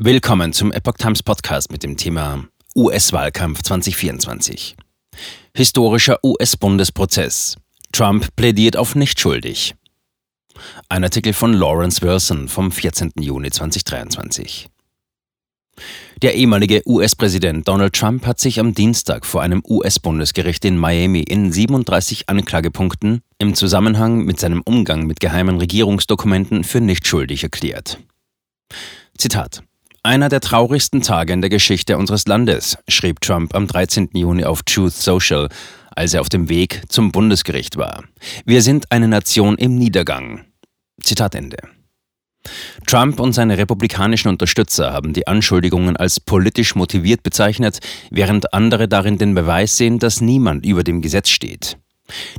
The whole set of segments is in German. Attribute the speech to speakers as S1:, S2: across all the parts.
S1: Willkommen zum Epoch Times Podcast mit dem Thema US-Wahlkampf 2024. Historischer US-Bundesprozess. Trump plädiert auf nicht schuldig. Ein Artikel von Lawrence Wilson vom 14. Juni 2023. Der ehemalige US-Präsident Donald Trump hat sich am Dienstag vor einem US-Bundesgericht in Miami in 37 Anklagepunkten im Zusammenhang mit seinem Umgang mit geheimen Regierungsdokumenten für nicht schuldig erklärt. Zitat einer der traurigsten Tage in der Geschichte unseres Landes, schrieb Trump am 13. Juni auf Truth Social, als er auf dem Weg zum Bundesgericht war. Wir sind eine Nation im Niedergang. Zitat Ende. Trump und seine republikanischen Unterstützer haben die Anschuldigungen als politisch motiviert bezeichnet, während andere darin den Beweis sehen, dass niemand über dem Gesetz steht.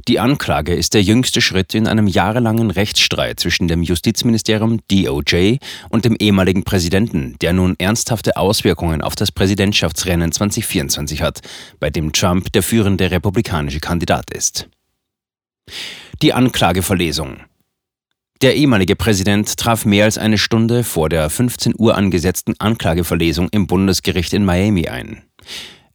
S1: Die Anklage ist der jüngste Schritt in einem jahrelangen Rechtsstreit zwischen dem Justizministerium DOJ und dem ehemaligen Präsidenten, der nun ernsthafte Auswirkungen auf das Präsidentschaftsrennen 2024 hat, bei dem Trump der führende republikanische Kandidat ist. Die Anklageverlesung. Der ehemalige Präsident traf mehr als eine Stunde vor der 15 Uhr angesetzten Anklageverlesung im Bundesgericht in Miami ein.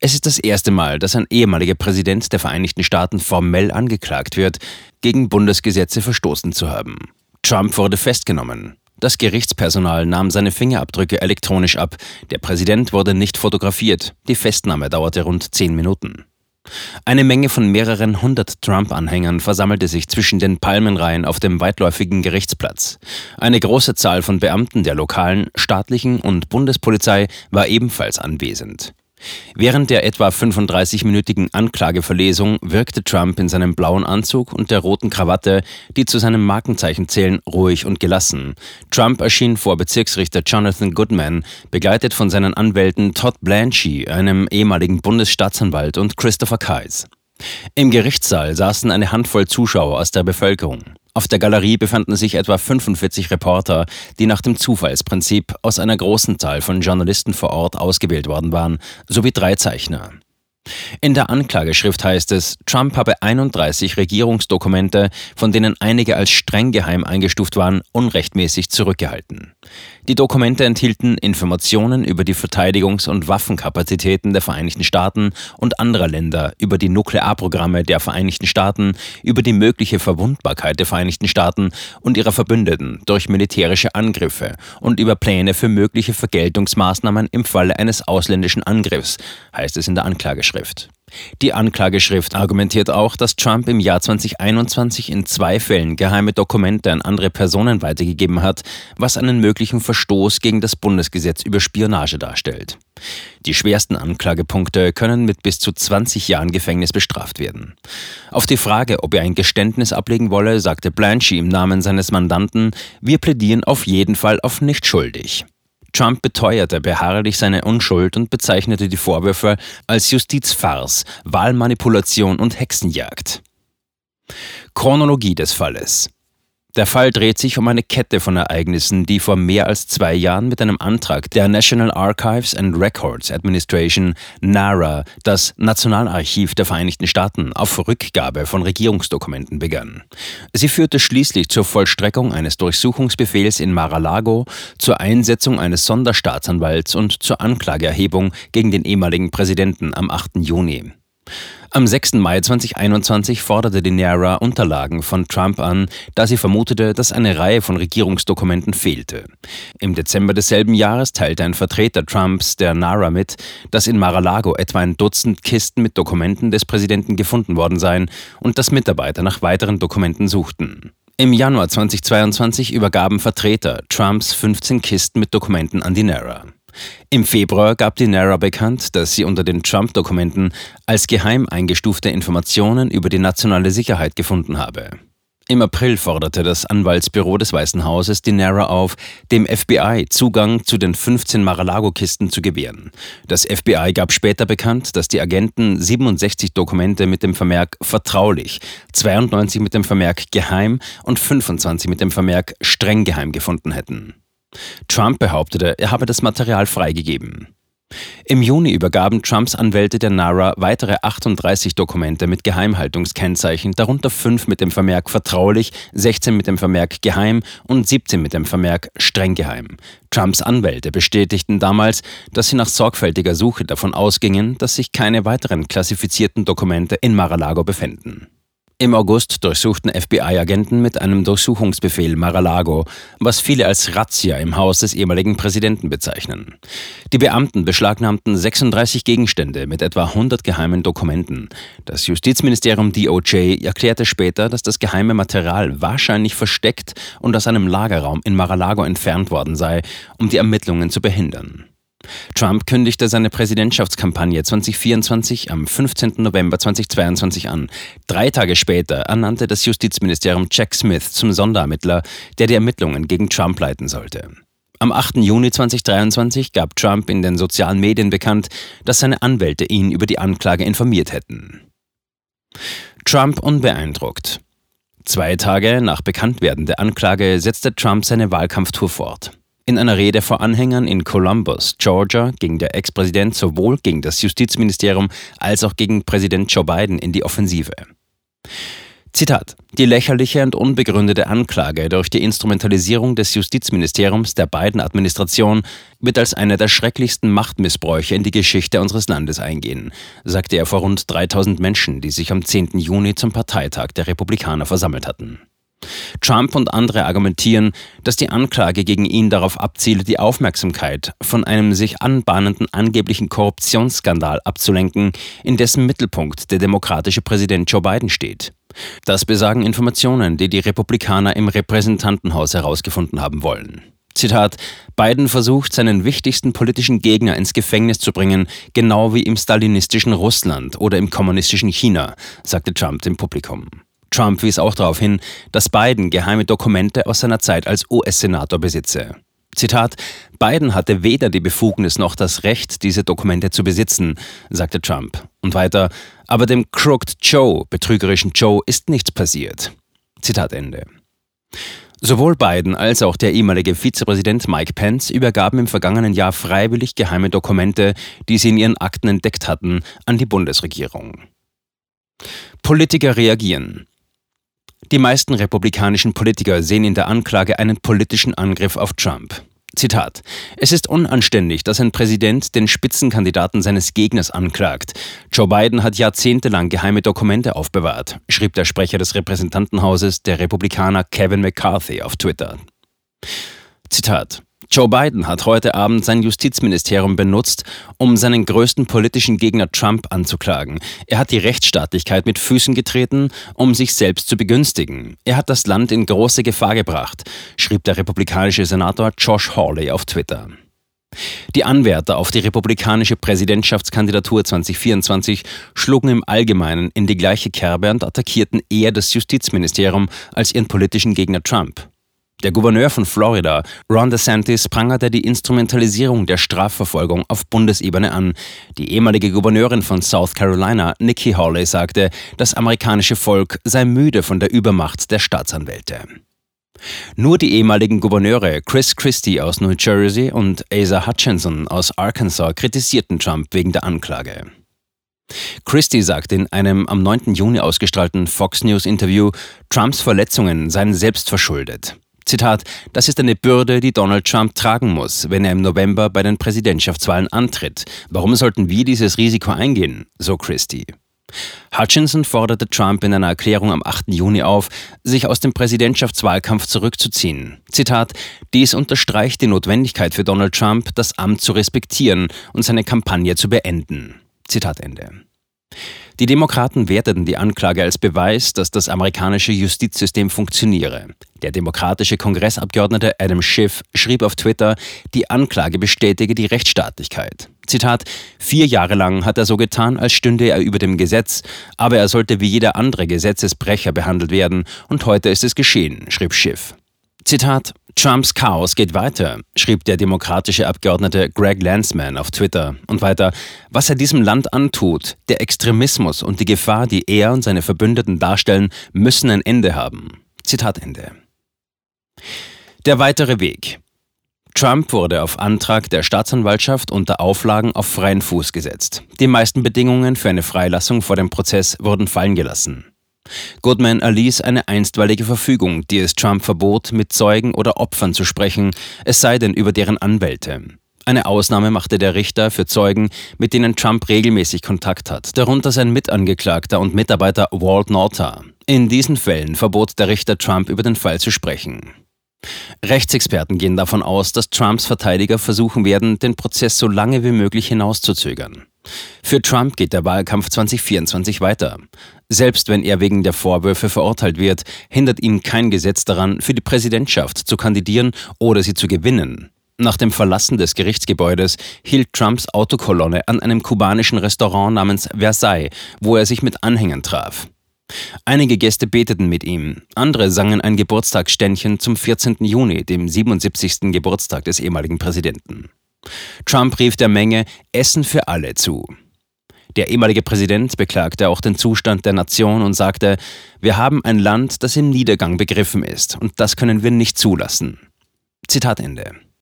S1: Es ist das erste Mal, dass ein ehemaliger Präsident der Vereinigten Staaten formell angeklagt wird, gegen Bundesgesetze verstoßen zu haben. Trump wurde festgenommen. Das Gerichtspersonal nahm seine Fingerabdrücke elektronisch ab. Der Präsident wurde nicht fotografiert. Die Festnahme dauerte rund zehn Minuten. Eine Menge von mehreren hundert Trump-Anhängern versammelte sich zwischen den Palmenreihen auf dem weitläufigen Gerichtsplatz. Eine große Zahl von Beamten der lokalen, staatlichen und Bundespolizei war ebenfalls anwesend. Während der etwa 35-minütigen Anklageverlesung wirkte Trump in seinem blauen Anzug und der roten Krawatte, die zu seinem Markenzeichen zählen, ruhig und gelassen. Trump erschien vor Bezirksrichter Jonathan Goodman, begleitet von seinen Anwälten Todd Blanchie, einem ehemaligen Bundesstaatsanwalt, und Christopher Kais. Im Gerichtssaal saßen eine Handvoll Zuschauer aus der Bevölkerung. Auf der Galerie befanden sich etwa 45 Reporter, die nach dem Zufallsprinzip aus einer großen Zahl von Journalisten vor Ort ausgewählt worden waren, sowie drei Zeichner. In der Anklageschrift heißt es, Trump habe 31 Regierungsdokumente, von denen einige als streng geheim eingestuft waren, unrechtmäßig zurückgehalten. Die Dokumente enthielten Informationen über die Verteidigungs- und Waffenkapazitäten der Vereinigten Staaten und anderer Länder, über die Nuklearprogramme der Vereinigten Staaten, über die mögliche Verwundbarkeit der Vereinigten Staaten und ihrer Verbündeten durch militärische Angriffe und über Pläne für mögliche Vergeltungsmaßnahmen im Falle eines ausländischen Angriffs, heißt es in der Anklageschrift. Die Anklageschrift argumentiert auch, dass Trump im Jahr 2021 in zwei Fällen geheime Dokumente an andere Personen weitergegeben hat, was einen möglichen Verstoß gegen das Bundesgesetz über Spionage darstellt. Die schwersten Anklagepunkte können mit bis zu 20 Jahren Gefängnis bestraft werden. Auf die Frage, ob er ein Geständnis ablegen wolle, sagte Blanchie im Namen seines Mandanten, wir plädieren auf jeden Fall auf nicht schuldig. Trump beteuerte beharrlich seine Unschuld und bezeichnete die Vorwürfe als Justizfarce, Wahlmanipulation und Hexenjagd. Chronologie des Falles der Fall dreht sich um eine Kette von Ereignissen, die vor mehr als zwei Jahren mit einem Antrag der National Archives and Records Administration NARA, das Nationalarchiv der Vereinigten Staaten, auf Rückgabe von Regierungsdokumenten begann. Sie führte schließlich zur Vollstreckung eines Durchsuchungsbefehls in Mar-a-Lago, zur Einsetzung eines Sonderstaatsanwalts und zur Anklageerhebung gegen den ehemaligen Präsidenten am 8. Juni. Am 6. Mai 2021 forderte die NARA Unterlagen von Trump an, da sie vermutete, dass eine Reihe von Regierungsdokumenten fehlte. Im Dezember desselben Jahres teilte ein Vertreter Trumps der NARA mit, dass in Mar-a-Lago etwa ein Dutzend Kisten mit Dokumenten des Präsidenten gefunden worden seien und dass Mitarbeiter nach weiteren Dokumenten suchten. Im Januar 2022 übergaben Vertreter Trumps 15 Kisten mit Dokumenten an die NARA. Im Februar gab die NARA bekannt, dass sie unter den Trump-Dokumenten als geheim eingestufte Informationen über die nationale Sicherheit gefunden habe. Im April forderte das Anwaltsbüro des Weißen Hauses die NARA auf, dem FBI Zugang zu den 15 Mar-a-Lago-Kisten zu gewähren. Das FBI gab später bekannt, dass die Agenten 67 Dokumente mit dem Vermerk vertraulich, 92 mit dem Vermerk geheim und 25 mit dem Vermerk streng geheim gefunden hätten. Trump behauptete, er habe das Material freigegeben. Im Juni übergaben Trumps Anwälte der NARA weitere 38 Dokumente mit Geheimhaltungskennzeichen, darunter fünf mit dem Vermerk vertraulich, 16 mit dem Vermerk geheim und 17 mit dem Vermerk streng geheim. Trumps Anwälte bestätigten damals, dass sie nach sorgfältiger Suche davon ausgingen, dass sich keine weiteren klassifizierten Dokumente in Mar-a-Lago befänden. Im August durchsuchten FBI-Agenten mit einem Durchsuchungsbefehl Mar-a-Lago, was viele als Razzia im Haus des ehemaligen Präsidenten bezeichnen. Die Beamten beschlagnahmten 36 Gegenstände mit etwa 100 geheimen Dokumenten. Das Justizministerium DOJ erklärte später, dass das geheime Material wahrscheinlich versteckt und aus einem Lagerraum in Mar-a-Lago entfernt worden sei, um die Ermittlungen zu behindern. Trump kündigte seine Präsidentschaftskampagne 2024 am 15. November 2022 an. Drei Tage später ernannte das Justizministerium Jack Smith zum Sonderermittler, der die Ermittlungen gegen Trump leiten sollte. Am 8. Juni 2023 gab Trump in den sozialen Medien bekannt, dass seine Anwälte ihn über die Anklage informiert hätten. Trump unbeeindruckt. Zwei Tage nach Bekanntwerden der Anklage setzte Trump seine Wahlkampftour fort. In einer Rede vor Anhängern in Columbus, Georgia, ging der Ex-Präsident sowohl gegen das Justizministerium als auch gegen Präsident Joe Biden in die Offensive. Zitat: Die lächerliche und unbegründete Anklage durch die Instrumentalisierung des Justizministeriums der Biden-Administration wird als einer der schrecklichsten Machtmissbräuche in die Geschichte unseres Landes eingehen, sagte er vor rund 3000 Menschen, die sich am 10. Juni zum Parteitag der Republikaner versammelt hatten. Trump und andere argumentieren, dass die Anklage gegen ihn darauf abziele, die Aufmerksamkeit von einem sich anbahnenden angeblichen Korruptionsskandal abzulenken, in dessen Mittelpunkt der demokratische Präsident Joe Biden steht. Das besagen Informationen, die die Republikaner im Repräsentantenhaus herausgefunden haben wollen. Zitat, Biden versucht, seinen wichtigsten politischen Gegner ins Gefängnis zu bringen, genau wie im stalinistischen Russland oder im kommunistischen China, sagte Trump dem Publikum. Trump wies auch darauf hin, dass Biden geheime Dokumente aus seiner Zeit als US-Senator besitze. Zitat: Biden hatte weder die Befugnis noch das Recht, diese Dokumente zu besitzen, sagte Trump. Und weiter: Aber dem Crooked Joe, betrügerischen Joe, ist nichts passiert. Zitat Ende. Sowohl Biden als auch der ehemalige Vizepräsident Mike Pence übergaben im vergangenen Jahr freiwillig geheime Dokumente, die sie in ihren Akten entdeckt hatten, an die Bundesregierung. Politiker reagieren. Die meisten republikanischen Politiker sehen in der Anklage einen politischen Angriff auf Trump. Zitat: Es ist unanständig, dass ein Präsident den Spitzenkandidaten seines Gegners anklagt. Joe Biden hat jahrzehntelang geheime Dokumente aufbewahrt, schrieb der Sprecher des Repräsentantenhauses, der Republikaner Kevin McCarthy, auf Twitter. Zitat: Joe Biden hat heute Abend sein Justizministerium benutzt, um seinen größten politischen Gegner Trump anzuklagen. Er hat die Rechtsstaatlichkeit mit Füßen getreten, um sich selbst zu begünstigen. Er hat das Land in große Gefahr gebracht, schrieb der republikanische Senator Josh Hawley auf Twitter. Die Anwärter auf die republikanische Präsidentschaftskandidatur 2024 schlugen im Allgemeinen in die gleiche Kerbe und attackierten eher das Justizministerium als ihren politischen Gegner Trump. Der Gouverneur von Florida, Ron DeSantis, prangerte die Instrumentalisierung der Strafverfolgung auf Bundesebene an. Die ehemalige Gouverneurin von South Carolina, Nikki Hawley, sagte, das amerikanische Volk sei müde von der Übermacht der Staatsanwälte. Nur die ehemaligen Gouverneure Chris Christie aus New Jersey und Asa Hutchinson aus Arkansas kritisierten Trump wegen der Anklage. Christie sagte in einem am 9. Juni ausgestrahlten Fox News Interview, Trumps Verletzungen seien selbstverschuldet. Zitat, das ist eine Bürde, die Donald Trump tragen muss, wenn er im November bei den Präsidentschaftswahlen antritt. Warum sollten wir dieses Risiko eingehen? So Christie. Hutchinson forderte Trump in einer Erklärung am 8. Juni auf, sich aus dem Präsidentschaftswahlkampf zurückzuziehen. Zitat: Dies unterstreicht die Notwendigkeit für Donald Trump, das Amt zu respektieren und seine Kampagne zu beenden. Zitat Ende. Die Demokraten werteten die Anklage als Beweis, dass das amerikanische Justizsystem funktioniere. Der demokratische Kongressabgeordnete Adam Schiff schrieb auf Twitter, die Anklage bestätige die Rechtsstaatlichkeit. Zitat, vier Jahre lang hat er so getan, als stünde er über dem Gesetz, aber er sollte wie jeder andere Gesetzesbrecher behandelt werden, und heute ist es geschehen, schrieb Schiff. Zitat, Trumps Chaos geht weiter, schrieb der demokratische Abgeordnete Greg Landsman auf Twitter und weiter, was er diesem Land antut, der Extremismus und die Gefahr, die er und seine Verbündeten darstellen, müssen ein Ende haben. Zitat Ende. Der weitere Weg. Trump wurde auf Antrag der Staatsanwaltschaft unter Auflagen auf freien Fuß gesetzt. Die meisten Bedingungen für eine Freilassung vor dem Prozess wurden fallen gelassen. Goodman erließ eine einstweilige Verfügung, die es Trump verbot, mit Zeugen oder Opfern zu sprechen, es sei denn über deren Anwälte. Eine Ausnahme machte der Richter für Zeugen, mit denen Trump regelmäßig Kontakt hat, darunter sein Mitangeklagter und Mitarbeiter Walt Nauta. In diesen Fällen verbot der Richter Trump über den Fall zu sprechen. Rechtsexperten gehen davon aus, dass Trumps Verteidiger versuchen werden, den Prozess so lange wie möglich hinauszuzögern. Für Trump geht der Wahlkampf 2024 weiter. Selbst wenn er wegen der Vorwürfe verurteilt wird, hindert ihn kein Gesetz daran, für die Präsidentschaft zu kandidieren oder sie zu gewinnen. Nach dem Verlassen des Gerichtsgebäudes hielt Trumps Autokolonne an einem kubanischen Restaurant namens Versailles, wo er sich mit Anhängern traf. Einige Gäste beteten mit ihm, andere sangen ein Geburtstagsständchen zum 14. Juni, dem 77. Geburtstag des ehemaligen Präsidenten. Trump rief der Menge Essen für alle zu. Der ehemalige Präsident beklagte auch den Zustand der Nation und sagte, wir haben ein Land, das im Niedergang begriffen ist, und das können wir nicht zulassen. Zitat Ende.